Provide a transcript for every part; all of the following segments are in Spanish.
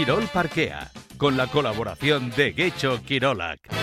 Quirol Parquea, con la colaboración de Gecho Quirolac.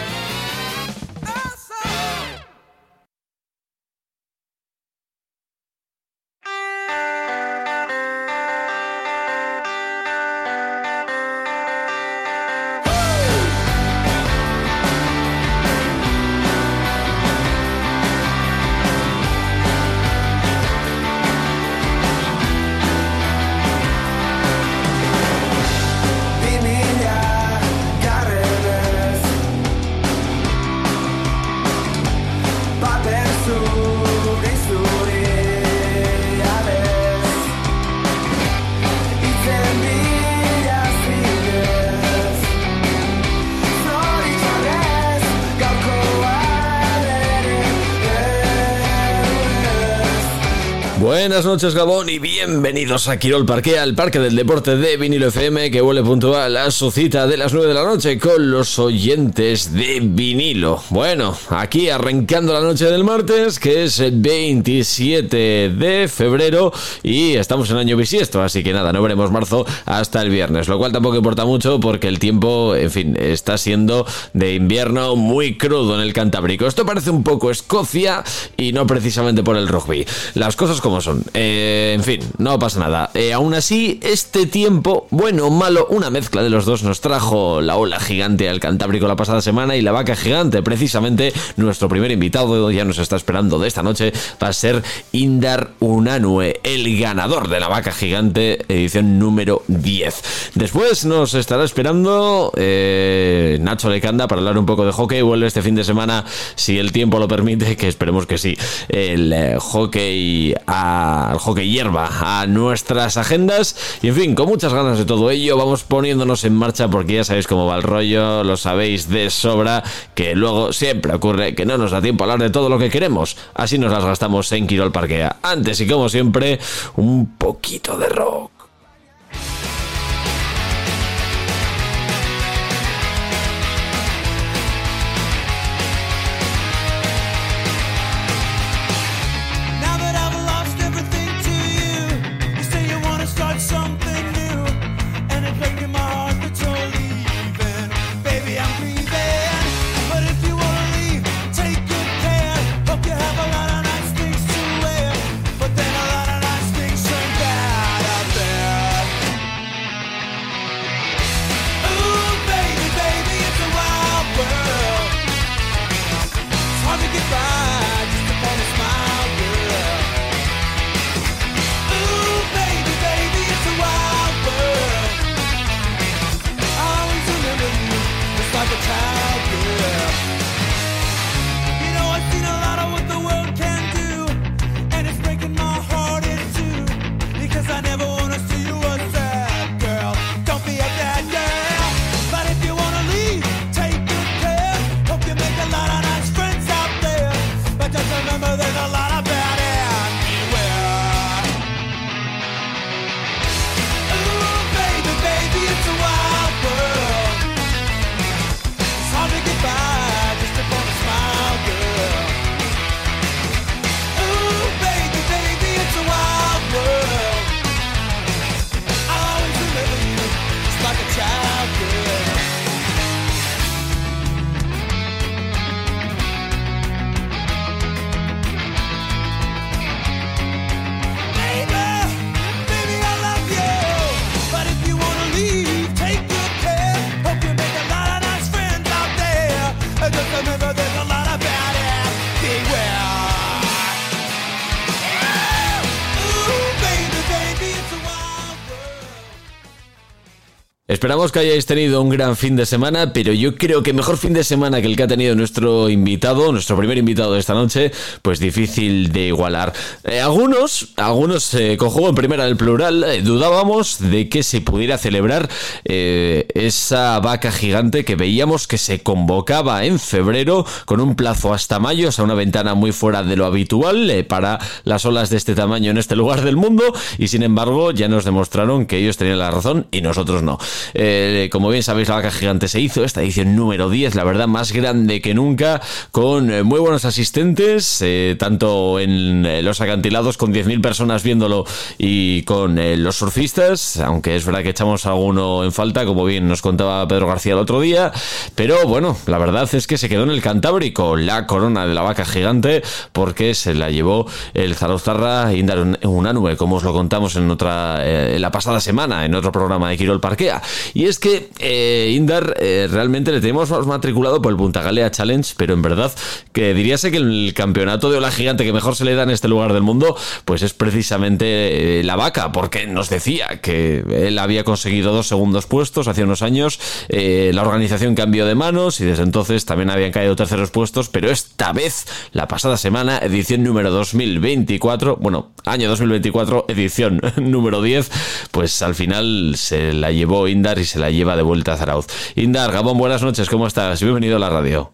Buenas noches Gabón y bienvenidos a Quirol Parque, al Parque del Deporte de Vinilo FM que vuelve puntual a su cita de las 9 de la noche con los oyentes de vinilo. Bueno, aquí arrancando la noche del martes que es el 27 de febrero y estamos en año bisiesto, así que nada, no veremos marzo hasta el viernes, lo cual tampoco importa mucho porque el tiempo, en fin, está siendo de invierno muy crudo en el Cantábrico. Esto parece un poco Escocia y no precisamente por el rugby. Las cosas como son. Eh, en fin, no pasa nada. Eh, aún así, este tiempo, bueno o malo, una mezcla de los dos nos trajo la ola gigante al Cantábrico la pasada semana y la vaca gigante. Precisamente, nuestro primer invitado ya nos está esperando de esta noche va a ser Indar Unanue, el ganador de la vaca gigante, edición número 10. Después nos estará esperando eh, Nacho Lecanda para hablar un poco de hockey. Vuelve este fin de semana, si el tiempo lo permite, que esperemos que sí. El hockey al hockey hierba, a nuestras agendas y en fin, con muchas ganas de todo ello vamos poniéndonos en marcha porque ya sabéis cómo va el rollo, lo sabéis de sobra, que luego siempre ocurre que no nos da tiempo a hablar de todo lo que queremos, así nos las gastamos en Quirol Parquea. Antes y como siempre, un poquito de rock. Esperamos que hayáis tenido un gran fin de semana, pero yo creo que mejor fin de semana que el que ha tenido nuestro invitado, nuestro primer invitado de esta noche, pues difícil de igualar. Eh, algunos, algunos eh, con juego en primera del plural, eh, dudábamos de que se pudiera celebrar esa vaca gigante que veíamos que se convocaba en febrero con un plazo hasta mayo, o sea, una ventana muy fuera de lo habitual para las olas de este tamaño en este lugar del mundo, y sin embargo ya nos demostraron que ellos tenían la razón y nosotros no. Eh, como bien sabéis, la vaca gigante se hizo, esta edición número 10, la verdad, más grande que nunca, con eh, muy buenos asistentes, eh, tanto en los acantilados con 10.000 personas viéndolo y con los surfistas, aunque es verdad que echamos alguno en falta, como bien nos contaba Pedro García el otro día, pero bueno, la verdad es que se quedó en el Cantábrico la corona de la vaca gigante, porque se la llevó el Zarozarra Indar Unanue, como os lo contamos en otra en la pasada semana, en otro programa de Quirol Parquea. Y es que eh, Indar eh, realmente le tenemos matriculado por el Punta Galea Challenge, pero en verdad que diríase que el campeonato de ola gigante que mejor se le da en este lugar del mundo, pues es precisamente eh, la vaca, porque nos decía que él había conseguido dos segundos puestos hace unos años, la organización cambió de manos y desde entonces también habían caído terceros puestos, pero esta vez, la pasada semana, edición número 2024, bueno, año 2024, edición número 10, pues al final se la llevó Indar y se la lleva de vuelta a Zarauz. Indar, Gabón, buenas noches, ¿cómo estás? Bienvenido a la radio.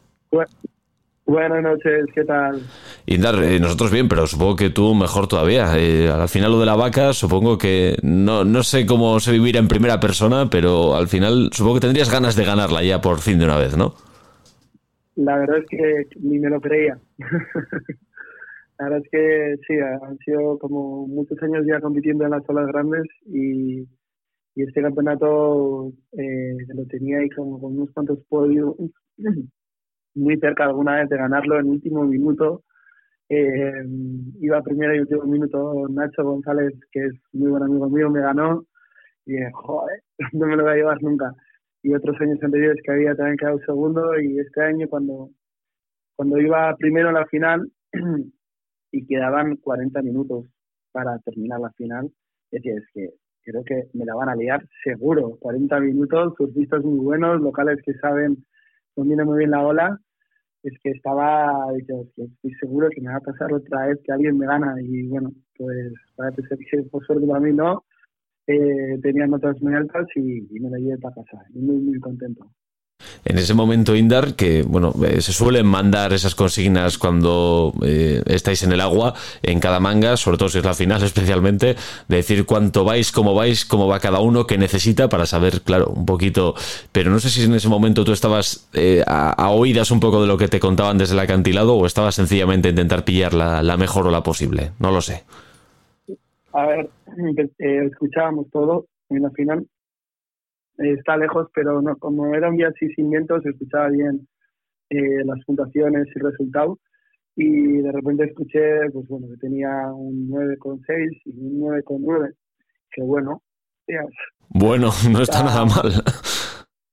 buenas noches, ¿qué tal? Indar, eh, nosotros bien, pero supongo que tú mejor todavía. Eh, al final lo de la vaca, supongo que no, no sé cómo se vivir en primera persona, pero al final supongo que tendrías ganas de ganarla ya por fin de una vez, ¿no? La verdad es que ni me lo creía. la verdad es que sí, han sido como muchos años ya compitiendo en las olas grandes y y este campeonato eh, lo tenía ahí como con unos cuantos podios muy cerca alguna vez de ganarlo en último minuto. Eh, iba primero y último minuto Nacho González, que es muy buen amigo mío, me ganó y dije, joder, no me lo voy a llevar nunca. Y otros años anteriores que había también quedado segundo y este año cuando, cuando iba primero en la final y quedaban 40 minutos para terminar la final, decía, es que creo que me la van a liar seguro. 40 minutos, surfistas muy buenos, locales que saben, viene muy bien la ola. Es que estaba, estoy seguro que me va a pasar otra vez que alguien me gana. Y bueno, pues parece ser que por suerte para mí no. Eh, tenía notas muy altas y, y me la llevé para casa. Muy, muy contento en ese momento Indar que bueno eh, se suelen mandar esas consignas cuando eh, estáis en el agua en cada manga sobre todo si es la final especialmente de decir cuánto vais cómo vais cómo va cada uno qué necesita para saber claro un poquito. Pero no sé si en ese momento tú estabas eh, a, oídas un poco de lo que te contaban desde el acantilado o estabas sencillamente a intentar pillar la, la mejor o la posible. No lo sé. A ver escuchábamos todo en la final está lejos, pero no, como era un día así sin viento, se escuchaba bien eh, las puntuaciones y el resultado. Y de repente escuché, pues bueno, que tenía un 9,6 y un 9,9. Que bueno, Bueno, no está, nada mal.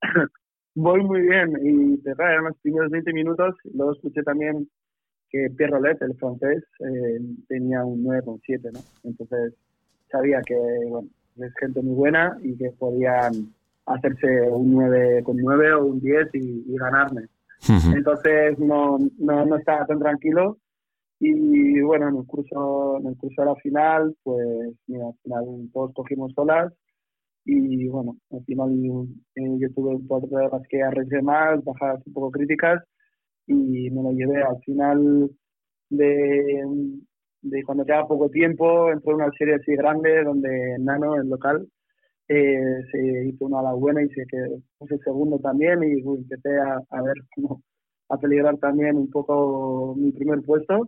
Voy muy bien y te en los primeros 20 minutos. Luego escuché también que Pierre Rolet, el francés, eh, tenía un 9,7, ¿no? Entonces sabía que, bueno, es gente muy buena y que podían hacerse un 9 con 9 o un 10 y, ganarme. Entonces no, no, no, estaba tan tranquilo. Y bueno, en el curso, en el curso de la final, pues mira, al final todos cogimos olas. Y bueno, al final eh, yo tuve un par de las que arreglé más, bajadas un poco críticas y me lo llevé. Al final de, de cuando queda poco tiempo, entró una serie así grande donde Nano, el local, eh, se hizo una a la buena y se quedó puse segundo también y empecé a, a ver cómo a peligrar también un poco mi primer puesto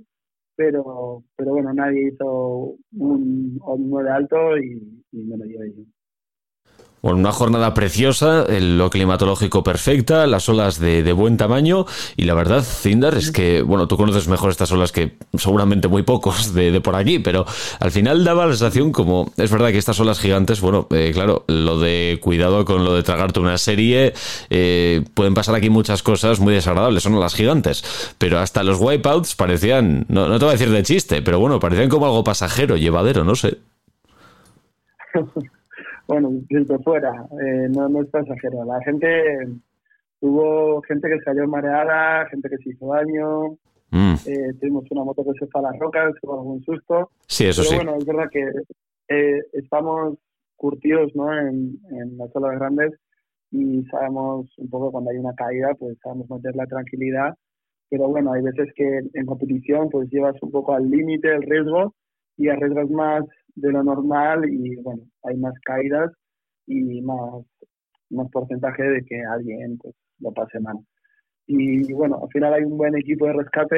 pero pero bueno nadie hizo un, un 9 alto y, y me lo llevé yo bueno, una jornada preciosa, lo climatológico perfecta, las olas de, buen tamaño y la verdad, Cindar, es que, bueno, tú conoces mejor estas olas que seguramente muy pocos de, por aquí, pero al final daba la sensación como, es verdad que estas olas gigantes, bueno, eh, claro, lo de cuidado con lo de tragarte una serie, eh, pueden pasar aquí muchas cosas muy desagradables, son olas gigantes, pero hasta los wipeouts parecían, no, no te voy a decir de chiste, pero bueno, parecían como algo pasajero, llevadero, no sé. bueno, desde fuera, eh, no, no es pasajero. La gente, hubo gente que salió mareada, gente que se hizo daño, mm. eh, tuvimos una moto que se fue a las rocas, tuvo algún susto. Sí, eso Pero bueno, es verdad que eh, estamos curtidos ¿no? en, en las olas grandes y sabemos un poco cuando hay una caída, pues sabemos meter la tranquilidad. Pero bueno, hay veces que en competición pues llevas un poco al límite el riesgo y arriesgas más de lo normal y bueno, hay más caídas y más más porcentaje de que alguien pues, lo pase mal. Y, bueno, al final hay un buen equipo de rescate,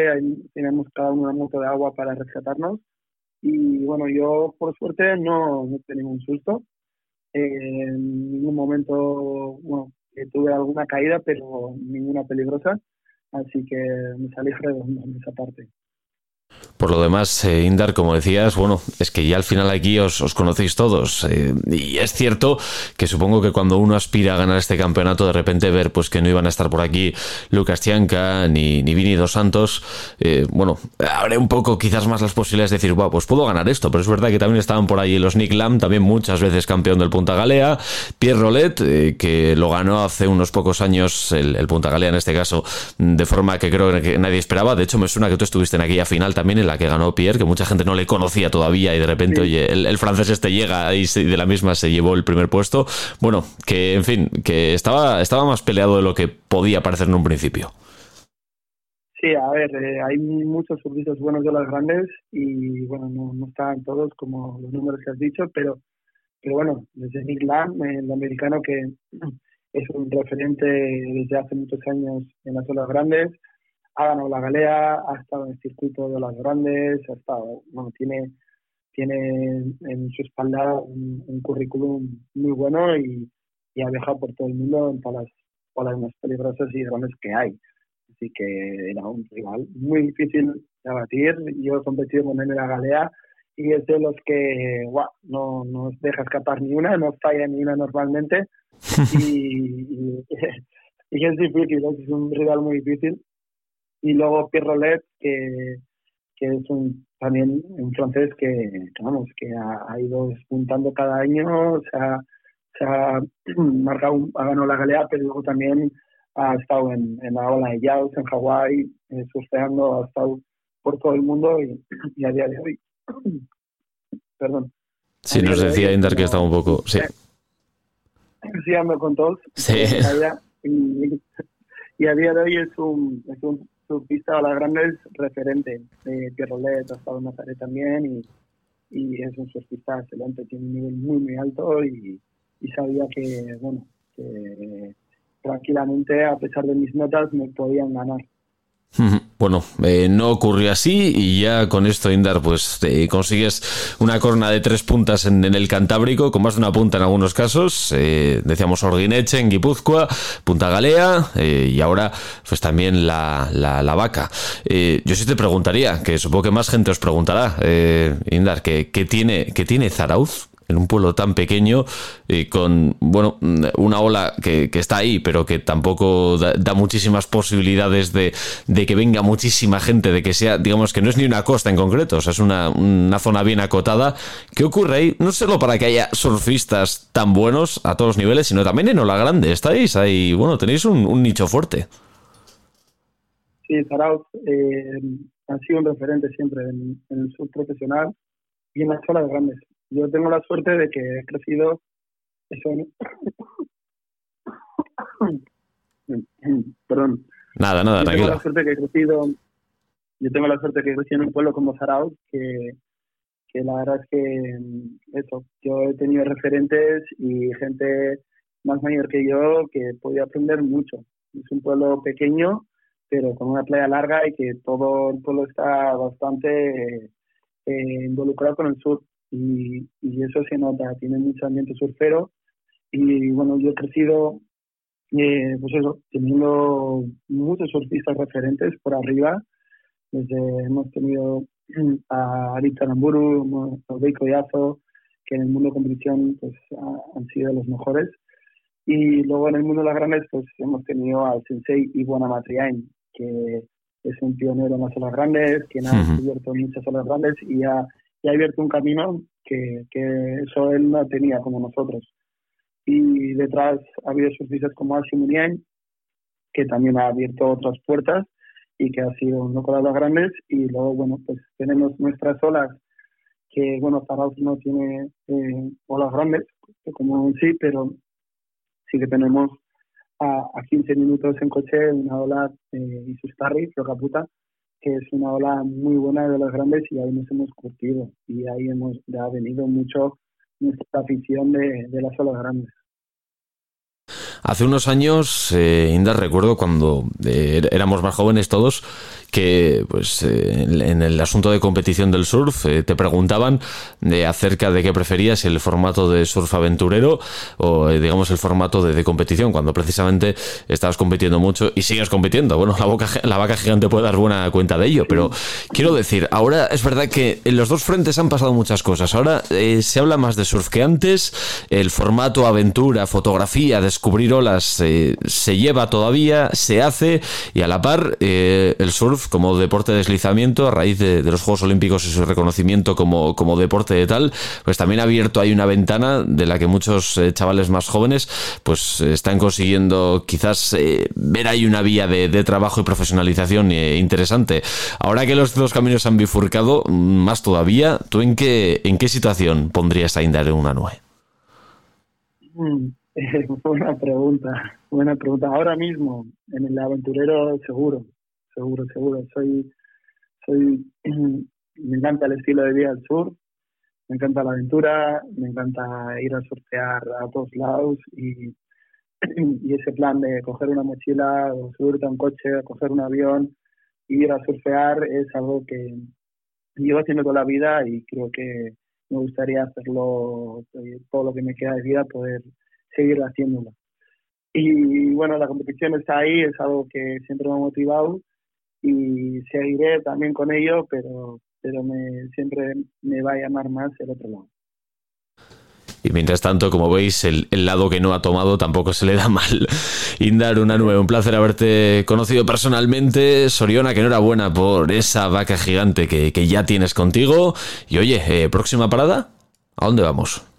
tenemos cada uno una moto de agua para rescatarnos. Y bueno, yo por suerte no, no tuve ningún susto. en ningún momento, bueno, tuve alguna caída, pero ninguna peligrosa. Así que me salí redondo en esa parte. Por lo demás, eh, Indar, como decías, bueno, es que ya al final aquí os, conocéis todos. Eh, y es cierto que supongo que cuando uno aspira a ganar este campeonato, de repente ver pues que no iban a estar por aquí Lucas Chianca ni, ni Vini Dos Santos, eh, bueno, abre un poco quizás más las posibilidades de decir, wow, pues puedo ganar esto. Pero es verdad que también estaban por ahí los Nick Lam, también muchas veces campeón del Punta Galea, Pierre Rolet, que lo ganó hace unos pocos años el, el, Punta Galea en este caso, de forma que creo que nadie esperaba. De hecho, me suena que tú estuviste en aquella final también en la que ganó Pierre, que mucha gente no le conocía todavía y de repente, oye, el, francés este llega y de la misma se llevó el primer puesto. Bueno, que en fin, que estaba, estaba más peleado de lo que podía parecer en un principio. Sí, a ver, eh, hay muchos servicios buenos de las grandes y bueno, no, no están todos como los números que has dicho, pero, pero bueno, desde Nick el americano que es un referente desde hace muchos años en las olas grandes, ha ganado la galea, ha estado en el circuito de las grandes, ha estado, bueno, tiene, tiene en su espalda un, currículum muy bueno y, ha viajado por todo el mundo en todas las más peligrosas y grandes que hay. Así que era un rival muy difícil de abatir. Yo he competido con él en la galea y es de los que no, no deja escapar ni una, no falla ni una normalmente. y, y, es difícil, es un rival muy difícil y luego Pierre Rolet, que, que es un, también un francés que, vamos, que ha, ido despuntando cada año, o sea, se ha marcado, ha ganado la galea, pero luego también ha estado en, en la ola de Yaos, en Hawái, eh, surfeando, ha estado por todo el mundo y, y a día de hoy, perdón. Sí, nos decía Indar que estaba un poco, sí. Sí, ando con todos. Sí. Y, y, a día de hoy es un, es un surfista a las grandes referente. Eh, Pierrolet ha estado en también y, es un surfista excelente, tiene un nivel muy, muy alto y, sabía que, bueno, que tranquilamente, a pesar de mis notas, me podían ganar. Bueno, eh, no ocurrió así y ya con esto, Indar, pues consigues una corona de tres puntas en, el Cantábrico, con más de una punta en algunos casos. Eh, decíamos Orguineche en Guipúzcoa, Punta Galea eh, y ahora pues también la, la, vaca. yo sí te preguntaría, que supongo que más gente os preguntará, Indar, ¿qué, qué, tiene, ¿qué tiene Zarauz en un pueblo tan pequeño, y con bueno, una ola que, está ahí, pero que tampoco da, muchísimas posibilidades de, que venga muchísima gente, de que sea, digamos que no es ni una costa en concreto, o sea, es una, zona bien acotada. ¿Qué ocurre ahí? No solo para que haya surfistas tan buenos a todos los niveles, sino también en Ola Grande. Estáis ahí, bueno, tenéis un, nicho fuerte. Sí, Zarauz eh, ha sido un referente siempre en, el surf profesional y en las olas grandes yo tengo la suerte de que he crecido eso perdón. Nada nada yo tengo la suerte que he crecido yo tengo la suerte que he crecido en un pueblo como Zarauz que que la verdad es que eso yo he tenido referentes y gente más mayor que yo que podía aprender mucho. Es un pueblo pequeño pero con una playa larga y que todo el pueblo está bastante eh, involucrado con el sur y, y eso se nota, tiene mucho ambiente surfero. Y bueno, yo he crecido eh, pues eso, teniendo muchos surfistas referentes por arriba, desde hemos tenido a Arita Namburu, a Beiko Yazo, que en el mundo de competición pues han sido los mejores. Y luego en el mundo de las grandes pues hemos tenido al sensei Ibuana Matriain, que es un pionero en las olas grandes, que ha descubierto muchas olas grandes y ha y ha abierto un camino que, que eso él no tenía como nosotros. Y detrás ha habido surfistas como Asi que también ha abierto otras puertas y que ha sido un de las grandes. Y luego, bueno, pues tenemos nuestras olas, que, bueno, Zarauz no tiene eh, olas grandes, como sí, pero sí que tenemos a, a 15 minutos en coche una ola eh, y sus tarris, Rocaputa, que es una ola muy buena de las grandes y ahí nos hemos curtido y ahí hemos ha venido mucho nuestra afición de, las olas grandes. Hace unos años, eh, Inda, recuerdo cuando eh, éramos más jóvenes todos, que pues eh, en el asunto de competición del surf eh, te preguntaban de acerca de qué preferías el formato de surf aventurero o digamos el formato de, competición cuando precisamente estabas compitiendo mucho y sigues compitiendo. Bueno la boca la vaca gigante puede dar buena cuenta de ello pero quiero decir ahora es verdad que en los dos frentes han pasado muchas cosas. Ahora se habla más de surf que antes el formato aventura fotografía descubrir se lleva todavía se hace y a la par el surf como deporte de deslizamiento a raíz de, los Juegos Olímpicos y su reconocimiento como, como, deporte de tal, pues también ha abierto ahí una ventana de la que muchos eh, chavales más jóvenes pues están consiguiendo quizás eh, ver ahí una vía de, trabajo y profesionalización eh, interesante. Ahora que los dos caminos han bifurcado, más todavía, ¿tú en qué, en qué situación pondrías a Indar en una nube? Mm, buena pregunta, buena pregunta. Ahora mismo, en el aventurero seguro, seguro, seguro. Soy, soy, me encanta el estilo de vida del sur, me encanta la aventura, me encanta ir a surfear a todos lados y, y ese plan de coger una mochila o subirte a un coche, coger un avión ir a surfear es algo que llevo haciendo toda la vida y creo que me gustaría hacerlo eh, todo lo que me queda de vida, poder seguir haciéndolo. Y bueno, la competición está ahí, es algo que siempre me ha motivado y seguiré también con ello, pero, pero me, siempre me va a llamar más el otro lado. Y mientras tanto, como veis, el, lado que no ha tomado tampoco se le da mal. Indar, una nueva, un placer haberte conocido personalmente. Soriona, que enhorabuena por esa vaca gigante que, que ya tienes contigo. Y oye, eh, próxima parada, ¿a dónde vamos?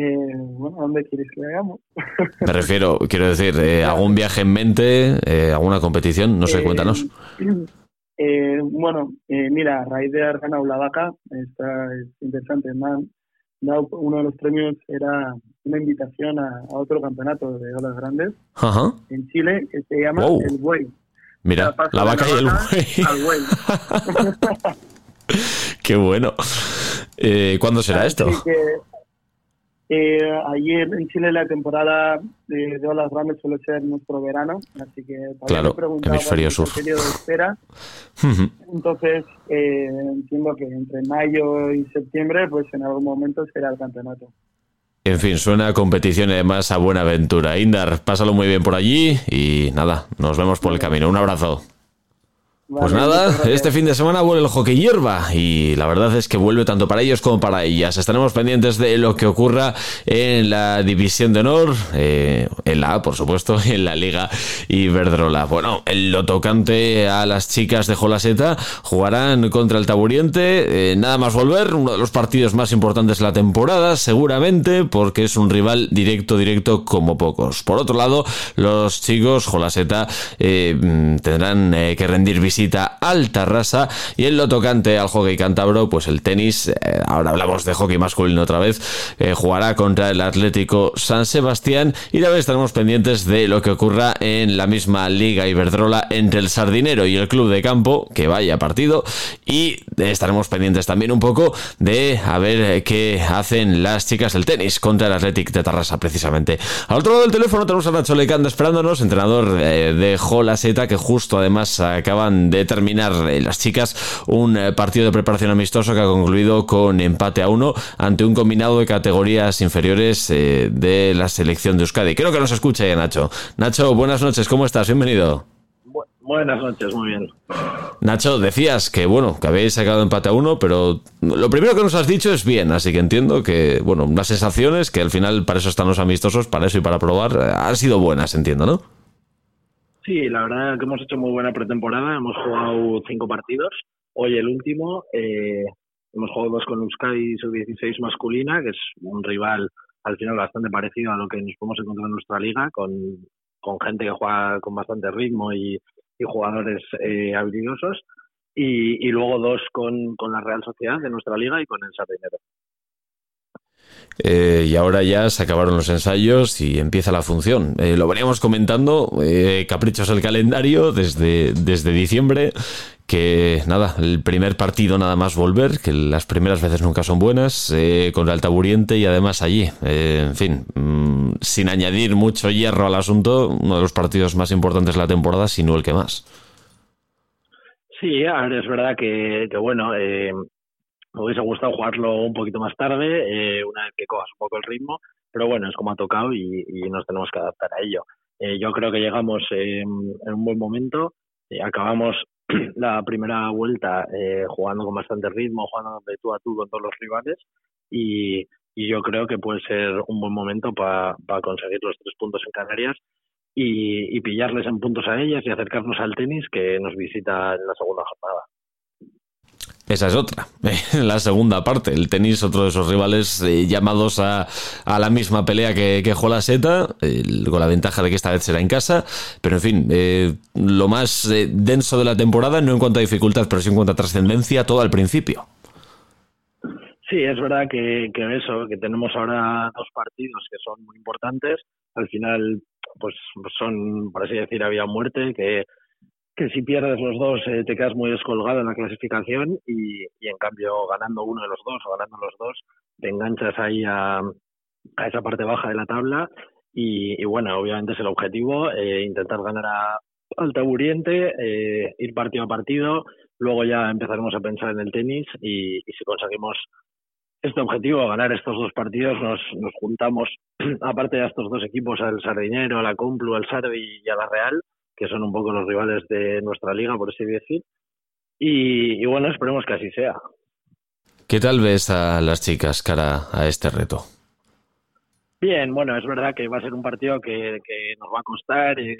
Eh, bueno, ¿dónde quieres que hagamos? Me refiero, quiero decir, eh, ¿algún viaje en mente? Eh, ¿Alguna competición? No sé, cuéntanos. bueno, mira, a raíz de haber ganado la vaca, está es interesante, man. Uno de los premios era una invitación a, otro campeonato de olas grandes en Chile que se llama el Buey. Mira, la, vaca y el buey. Qué bueno. ¿Cuándo será esto? Eh, ayer en Chile la temporada de, olas grandes suele ser nuestro verano, así que claro, hemisferio sur. de espera. Entonces eh, entiendo que entre mayo y septiembre, pues en algún momento será el campeonato. En fin, suena a competición y además a buena aventura. Indar, pásalo muy bien por allí y nada, nos vemos por el camino. Un abrazo pues nada, este fin de semana vuelve el hockey hierba y la verdad es que vuelve tanto para ellos como para ellas. Estaremos pendientes de lo que ocurra en la División de Honor, eh, en la A, por supuesto, en la Liga Iberdrola. Bueno, en lo tocante a las chicas de Jolaseta, jugarán contra el Taburiente. Eh, nada más volver, uno de los partidos más importantes de la temporada, seguramente, porque es un rival directo, directo como pocos. Por otro lado, los chicos Jolaseta eh, mm, tendrán que rendir visita raza y en lo tocante al hockey cántabro, pues el tenis, eh, ahora hablamos de hockey masculino otra vez, eh, jugará contra el Atlético San Sebastián y también estaremos pendientes de lo que ocurra en la misma Liga Iberdrola entre el Sardinero y el Club de Campo, que vaya partido, y estaremos pendientes también un poco de a ver eh, qué hacen las chicas del tenis contra el Athletic de Tarrasa precisamente. Al otro lado del teléfono tenemos a Nacho Lecanda esperándonos, entrenador de Jola Seta, que justo además acaban de terminar eh, las chicas un eh, partido de preparación amistoso que ha concluido con empate a uno ante un combinado de categorías inferiores eh, de la selección de Euskadi. Creo que nos escucha ya Nacho. Nacho, buenas noches, ¿cómo estás? Bienvenido. buenas noches, muy bien. Nacho, decías que bueno, que habéis sacado empate a uno, pero lo primero que nos has dicho es bien, así que entiendo que, bueno, las sensaciones, que al final para eso están los amistosos, para eso y para probar, han sido buenas, entiendo, ¿no? Sí, la verdad que hemos hecho muy buena pretemporada. Hemos jugado cinco partidos. Hoy el último. Eh, hemos jugado dos con Euskadi Sub-16 masculina, que es un rival al final bastante parecido a lo que nos podemos encontrar en nuestra liga, con, con gente que juega con bastante ritmo y, jugadores eh, habilidosos. Y, y, luego dos con, con la Real Sociedad de nuestra liga y con el Sardinero. Eh, y ahora ya se acabaron los ensayos y empieza la función. Eh, lo veníamos comentando, eh, caprichos el calendario desde, desde diciembre, que nada, el primer partido nada más volver, que las primeras veces nunca son buenas, contra el Taburiente y además allí, en fin, mm, sin añadir mucho hierro al asunto, uno de los partidos más importantes de la temporada, si no el que más. Sí, es verdad que, bueno, me hubiese gustado jugarlo un poquito más tarde, eh, una vez que cojas un poco el ritmo, pero bueno, es como ha tocado y, nos tenemos que adaptar a ello. Eh, yo creo que llegamos en un buen momento, acabamos la primera vuelta jugando con bastante ritmo, jugando de tú a tú con todos los rivales y, yo creo que puede ser un buen momento para conseguir los tres puntos en Canarias y, pillarles en puntos a ellas y acercarnos al tenis que nos visita en la segunda jornada. Esa es otra, la segunda parte. El tenis, otro de esos rivales eh, llamados a, a, la misma pelea que, que la Seta, con la ventaja de que esta vez será en casa. Pero en fin, eh, lo más eh, denso de la temporada, no en cuanto a dificultad, pero sí en cuanto a trascendencia, todo al principio. Sí, es verdad que, que eso, que tenemos ahora dos partidos que son muy importantes. Al final pues son, por así decir, había muerte, que, que si pierdes los dos eh, te quedas muy descolgado en la clasificación y, en cambio ganando uno de los dos o ganando los dos te enganchas ahí a, a esa parte baja de la tabla y, bueno, obviamente es el objetivo, eh, intentar ganar a, al taburiente, eh, ir partido a partido, luego ya empezaremos a pensar en el tenis y, y si conseguimos este objetivo, ganar estos dos partidos, nos, nos juntamos, aparte de estos dos equipos, al Sardinero, a la Complu, al Sardi y a la Real, que son un poco los rivales de nuestra liga, por así decir. Y, bueno, esperemos que así sea. ¿Qué tal ves a las chicas cara a este reto? Bien, bueno, es verdad que va a ser un partido que, nos va a costar. y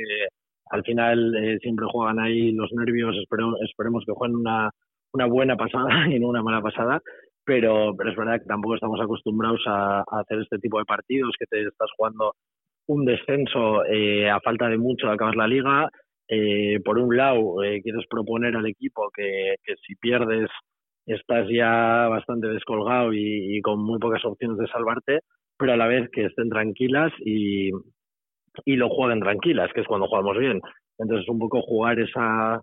al final eh, siempre juegan ahí los nervios. Esperemos, esperemos que jueguen una, una buena pasada y no una mala pasada pero, pero es verdad que tampoco estamos acostumbrados a, hacer este tipo de partidos, que te estás jugando un descenso eh, a falta de mucho de acabar la liga. Eh, por un lado, eh, quieres proponer al equipo que, si pierdes estás ya bastante descolgado y, con muy pocas opciones de salvarte, pero a la vez que estén tranquilas y, y lo jueguen tranquilas, que es cuando jugamos bien. Entonces, un poco jugar esa,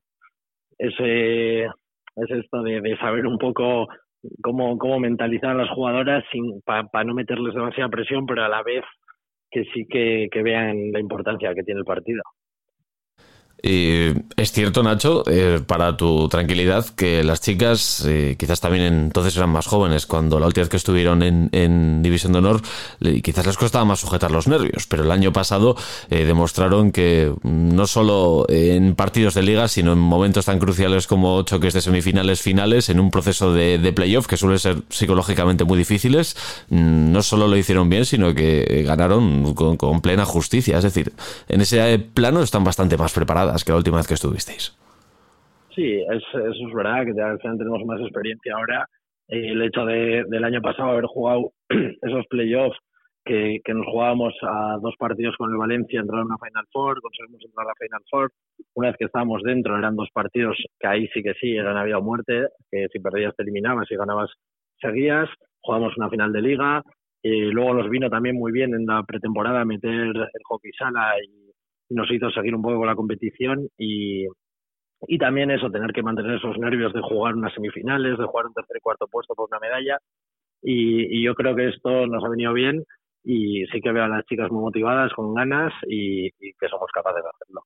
ese, es esto de, de saber un poco cómo, cómo mentalizar a las jugadoras sin para no meterles demasiada presión, pero a la vez que sí que, que vean la importancia que tiene el partido. Y es cierto, Nacho, eh, para tu tranquilidad, que las chicas eh, quizás también entonces eran más jóvenes. Cuando la última vez que estuvieron en, División de Honor, quizás les costaba más sujetar los nervios. Pero el año pasado eh, demostraron que no solo en partidos de liga, sino en momentos tan cruciales como choques de semifinales finales, en un proceso de, de playoff que suele ser psicológicamente muy difíciles, mm, no solo lo hicieron bien, sino que ganaron con, con plena justicia. Es decir, en ese plano están bastante más preparados que la última vez que estuvisteis. Sí, eso es verdad, que final tenemos más experiencia ahora. El hecho de, del año pasado haber jugado esos playoffs que, que, nos jugábamos a dos partidos con el Valencia, entrar a una Final Four, conseguimos entrar a la Final Four. Una vez que estábamos dentro, eran dos partidos que ahí sí que sí, eran había muerte, que si perdías te eliminabas, si ganabas seguías. Jugamos una final de liga. Y luego nos vino también muy bien en la pretemporada meter el hockey sala y nos hizo seguir un poco con la competición y, y también eso, tener que mantener esos nervios de jugar unas semifinales, de jugar un tercer y cuarto puesto por una medalla. Y, y, yo creo que esto nos ha venido bien y sí que veo a las chicas muy motivadas, con ganas y, y que somos capaces de hacerlo.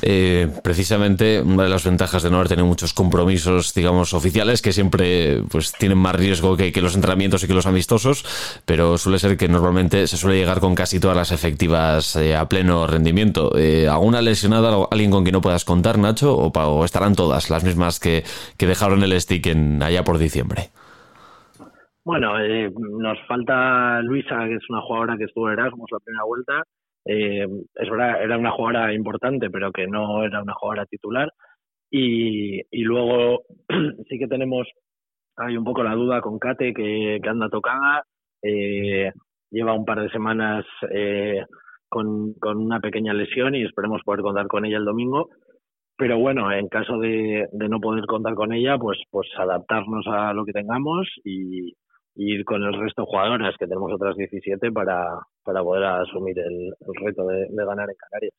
Eh, precisamente una de las ventajas de no haber tenido muchos compromisos, digamos, oficiales, que siempre pues tienen más riesgo que, los entrenamientos y que los amistosos, pero suele ser que normalmente se suele llegar con casi todas las efectivas eh, a pleno rendimiento. Eh, ¿Alguna lesionada, alguien con quien no puedas contar, Nacho? ¿O, estarán todas las mismas que, que dejaron el stick en, allá por diciembre? Bueno, nos falta Luisa, que es una jugadora que estuvo en Erasmus la primera vuelta, eh, es verdad, era una jugadora importante, pero que no era una jugadora titular. Y, y luego sí que tenemos, hay un poco la duda con Kate, que, anda tocada. Eh, lleva un par de semanas eh, con, con una pequeña lesión y esperemos poder contar con ella el domingo. Pero bueno, en caso de, de no poder contar con ella, pues, pues adaptarnos a lo que tengamos y, ir con el resto de jugadoras, que tenemos otras 17, para, para poder asumir el, reto de, ganar en Canarias.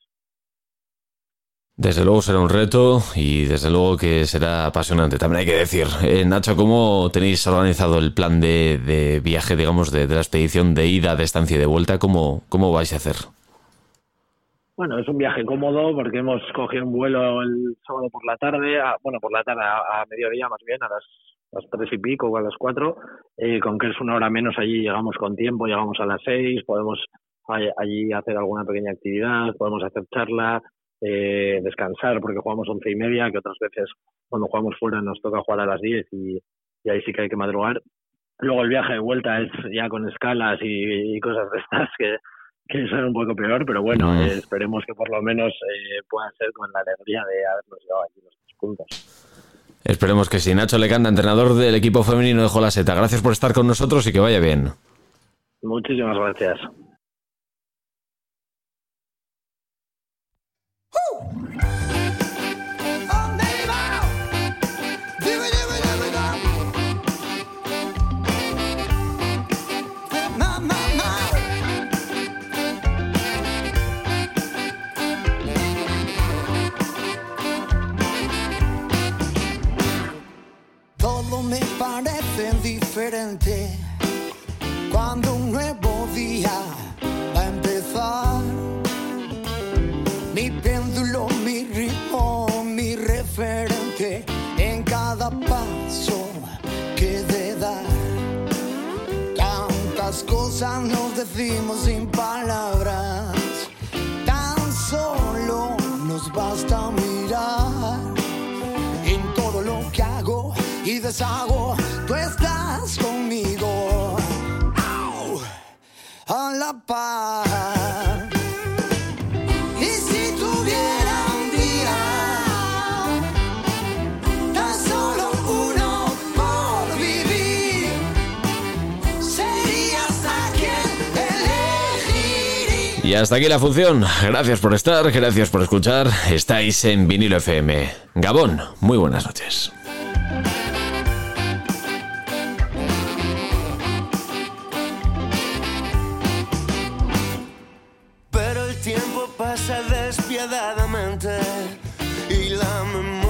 Desde luego será un reto y desde luego que será apasionante. También hay que decir, eh, Nacho, ¿cómo tenéis organizado el plan de, viaje, digamos, de, la expedición de ida, de estancia y de vuelta? ¿Cómo, ¿Cómo vais a hacer? Bueno, es un viaje cómodo porque hemos cogido un vuelo el sábado por la tarde, bueno, por la tarde a, mediodía más bien, a las, las tres y pico o a las cuatro, eh, con que es una hora menos allí llegamos con tiempo, llegamos a las seis, podemos allí hacer alguna pequeña actividad, podemos hacer charla, eh, descansar porque jugamos once y media, que otras veces cuando jugamos fuera nos toca jugar a las diez y, ahí sí que hay que madrugar. Luego el viaje de vuelta es ya con escalas y, cosas de estas que, que son un poco peor, pero bueno, eh, esperemos que por lo menos eh, pueda ser con la alegría de habernos llevado aquí los tres puntos. Esperemos que sí. Nacho Lecanda, entrenador del equipo femenino de Jolaseta. Gracias por estar con nosotros y que vaya bien. Muchísimas gracias. Mi ritmo, mi referente en cada paso que de dar. Tantas cosas nos decimos sin palabras, tan solo nos basta mirar en todo lo que hago y deshago. Tú estás conmigo. A la paz. Y hasta aquí la función. Gracias por estar, gracias por escuchar. Estáis en vinilo FM. Gabón, muy buenas noches. Pero el tiempo pasa despiadadamente y la memoria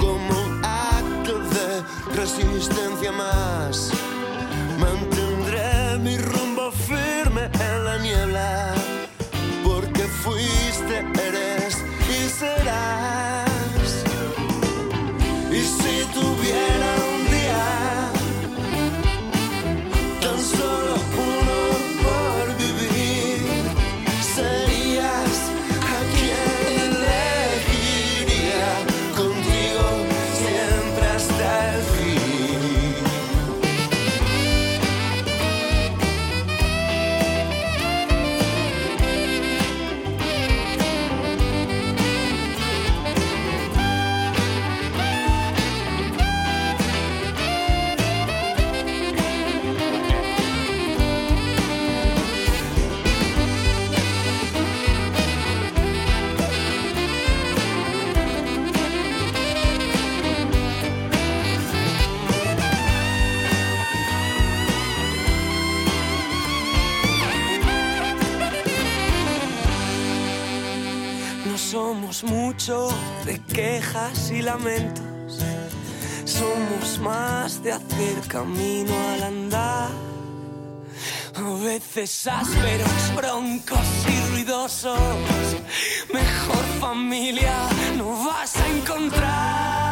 como acto de resistencia más. Y lamentos. Somos más de hacer camino al andar. A veces ásperos, broncos y ruidosos. Mejor familia no vas a encontrar.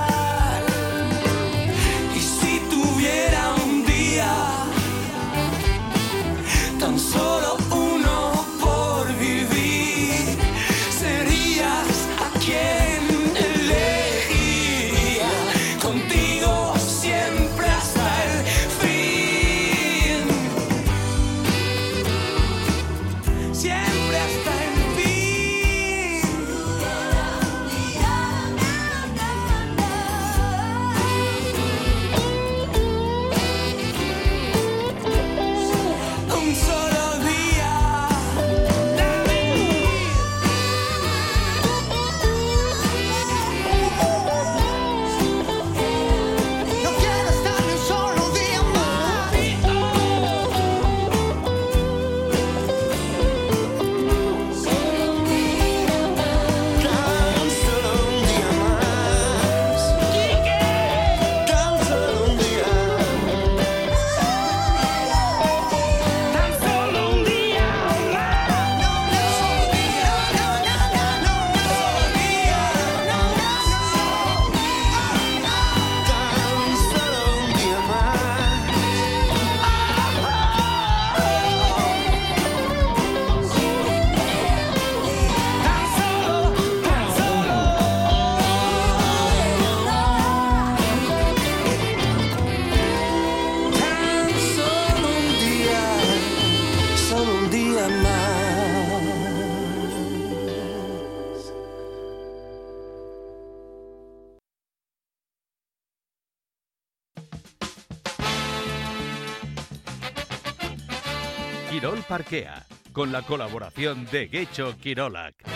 Con la colaboración de Gecho Quirolac.